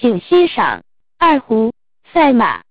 请欣赏二胡赛马。